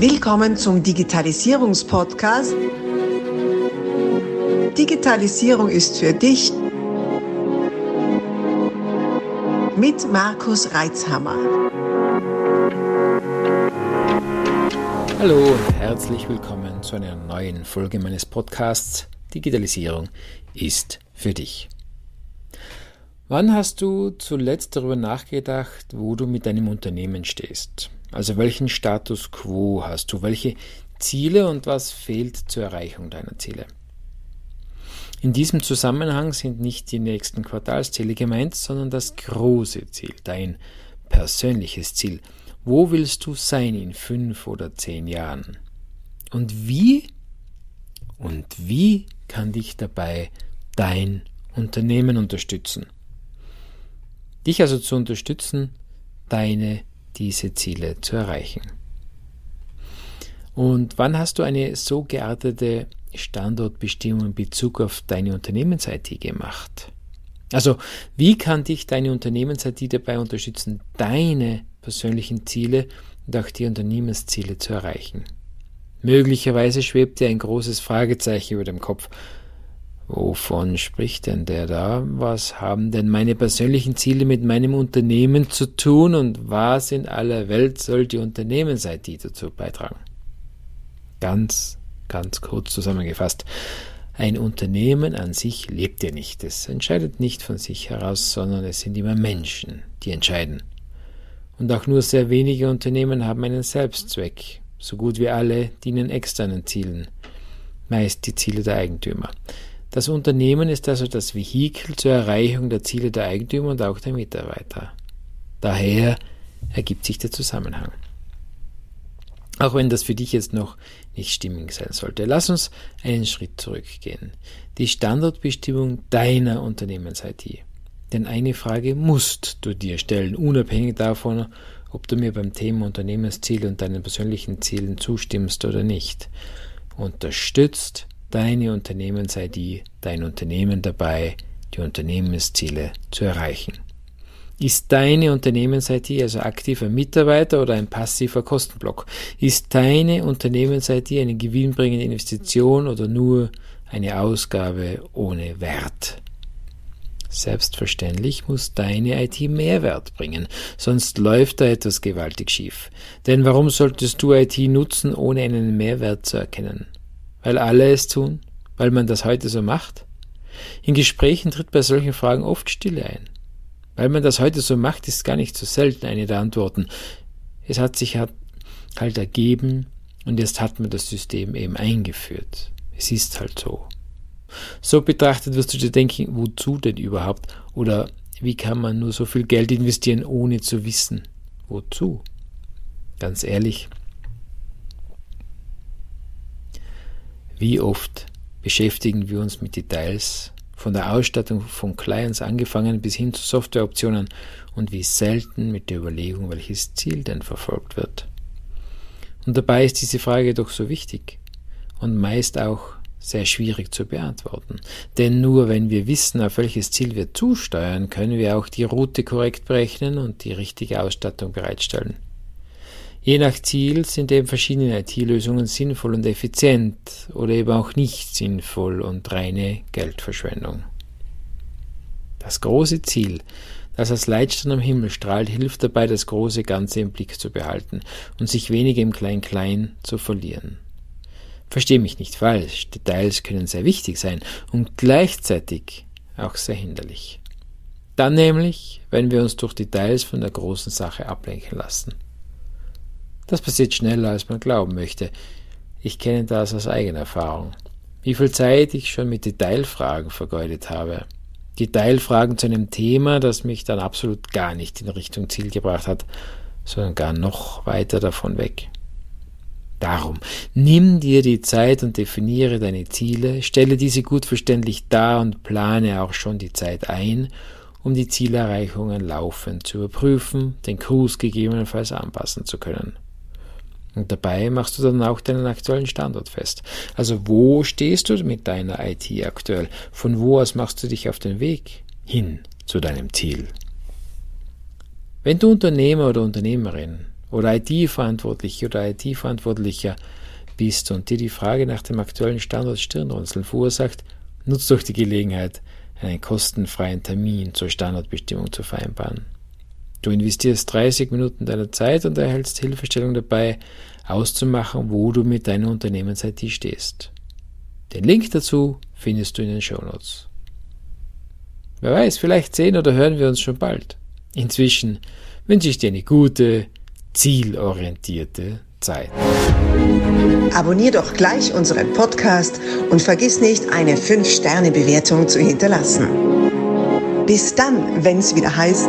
Willkommen zum Digitalisierungspodcast. Digitalisierung ist für dich mit Markus Reitzhammer. Hallo und herzlich willkommen zu einer neuen Folge meines Podcasts Digitalisierung ist für dich. Wann hast du zuletzt darüber nachgedacht, wo du mit deinem Unternehmen stehst? Also welchen Status quo hast du? Welche Ziele und was fehlt zur Erreichung deiner Ziele? In diesem Zusammenhang sind nicht die nächsten Quartalsziele gemeint, sondern das große Ziel, dein persönliches Ziel. Wo willst du sein in fünf oder zehn Jahren? Und wie? Und wie kann dich dabei dein Unternehmen unterstützen? Dich also zu unterstützen, deine diese Ziele zu erreichen. Und wann hast du eine so geartete Standortbestimmung in Bezug auf deine Unternehmens-IT gemacht? Also, wie kann dich deine Unternehmens-IT dabei unterstützen, deine persönlichen Ziele und auch die Unternehmensziele zu erreichen? Möglicherweise schwebt dir ein großes Fragezeichen über dem Kopf. Wovon spricht denn der da? Was haben denn meine persönlichen Ziele mit meinem Unternehmen zu tun und was in aller Welt soll die Unternehmens-IT dazu beitragen? Ganz, ganz kurz zusammengefasst. Ein Unternehmen an sich lebt ja nicht. Es entscheidet nicht von sich heraus, sondern es sind immer Menschen, die entscheiden. Und auch nur sehr wenige Unternehmen haben einen Selbstzweck. So gut wie alle dienen externen Zielen. Meist die Ziele der Eigentümer. Das Unternehmen ist also das Vehikel zur Erreichung der Ziele der Eigentümer und auch der Mitarbeiter. Daher ergibt sich der Zusammenhang. Auch wenn das für dich jetzt noch nicht stimmig sein sollte. Lass uns einen Schritt zurückgehen. Die Standortbestimmung deiner Unternehmens-IT. Denn eine Frage musst du dir stellen, unabhängig davon, ob du mir beim Thema Unternehmensziele und deinen persönlichen Zielen zustimmst oder nicht. Unterstützt deine Unternehmens-ID, dein Unternehmen dabei, die Unternehmensziele zu erreichen. Ist deine Unternehmens-IT also aktiver Mitarbeiter oder ein passiver Kostenblock? Ist deine Unternehmens-IT eine gewinnbringende Investition oder nur eine Ausgabe ohne Wert? Selbstverständlich muss deine IT Mehrwert bringen, sonst läuft da etwas gewaltig schief. Denn warum solltest du IT nutzen, ohne einen Mehrwert zu erkennen? Weil alle es tun? Weil man das heute so macht? In Gesprächen tritt bei solchen Fragen oft Stille ein. Weil man das heute so macht, ist gar nicht so selten eine der Antworten. Es hat sich halt ergeben und jetzt hat man das System eben eingeführt. Es ist halt so. So betrachtet wirst du dir denken, wozu denn überhaupt? Oder wie kann man nur so viel Geld investieren, ohne zu wissen, wozu? Ganz ehrlich, Wie oft beschäftigen wir uns mit Details, von der Ausstattung von Clients angefangen bis hin zu Softwareoptionen und wie selten mit der Überlegung, welches Ziel denn verfolgt wird. Und dabei ist diese Frage doch so wichtig und meist auch sehr schwierig zu beantworten. Denn nur wenn wir wissen, auf welches Ziel wir zusteuern, können wir auch die Route korrekt berechnen und die richtige Ausstattung bereitstellen. Je nach Ziel sind eben verschiedene IT-Lösungen sinnvoll und effizient oder eben auch nicht sinnvoll und reine Geldverschwendung. Das große Ziel, das als Leitstern am Himmel strahlt, hilft dabei, das große Ganze im Blick zu behalten und sich weniger im Klein-Klein zu verlieren. Versteh mich nicht falsch, Details können sehr wichtig sein und gleichzeitig auch sehr hinderlich. Dann nämlich, wenn wir uns durch Details von der großen Sache ablenken lassen. Das passiert schneller, als man glauben möchte. Ich kenne das aus eigener Erfahrung. Wie viel Zeit ich schon mit Detailfragen vergeudet habe. Detailfragen zu einem Thema, das mich dann absolut gar nicht in Richtung Ziel gebracht hat, sondern gar noch weiter davon weg. Darum, nimm dir die Zeit und definiere deine Ziele, stelle diese gut verständlich dar und plane auch schon die Zeit ein, um die Zielerreichungen laufend zu überprüfen, den Kurs gegebenenfalls anpassen zu können. Und dabei machst du dann auch deinen aktuellen Standort fest. Also wo stehst du mit deiner IT aktuell? Von wo aus machst du dich auf den Weg hin zu deinem Ziel? Wenn du Unternehmer oder Unternehmerin oder IT-Verantwortliche oder IT-Verantwortlicher bist und dir die Frage nach dem aktuellen Standort Stirnrunzeln verursacht, nutzt doch die Gelegenheit, einen kostenfreien Termin zur Standortbestimmung zu vereinbaren. Du investierst 30 Minuten deiner Zeit und erhältst Hilfestellung dabei, auszumachen, wo du mit deiner Unternehmens-IT stehst. Den Link dazu findest du in den Show Notes. Wer weiß, vielleicht sehen oder hören wir uns schon bald. Inzwischen wünsche ich dir eine gute, zielorientierte Zeit. Abonnier doch gleich unseren Podcast und vergiss nicht, eine 5-Sterne-Bewertung zu hinterlassen. Bis dann, wenn es wieder heißt,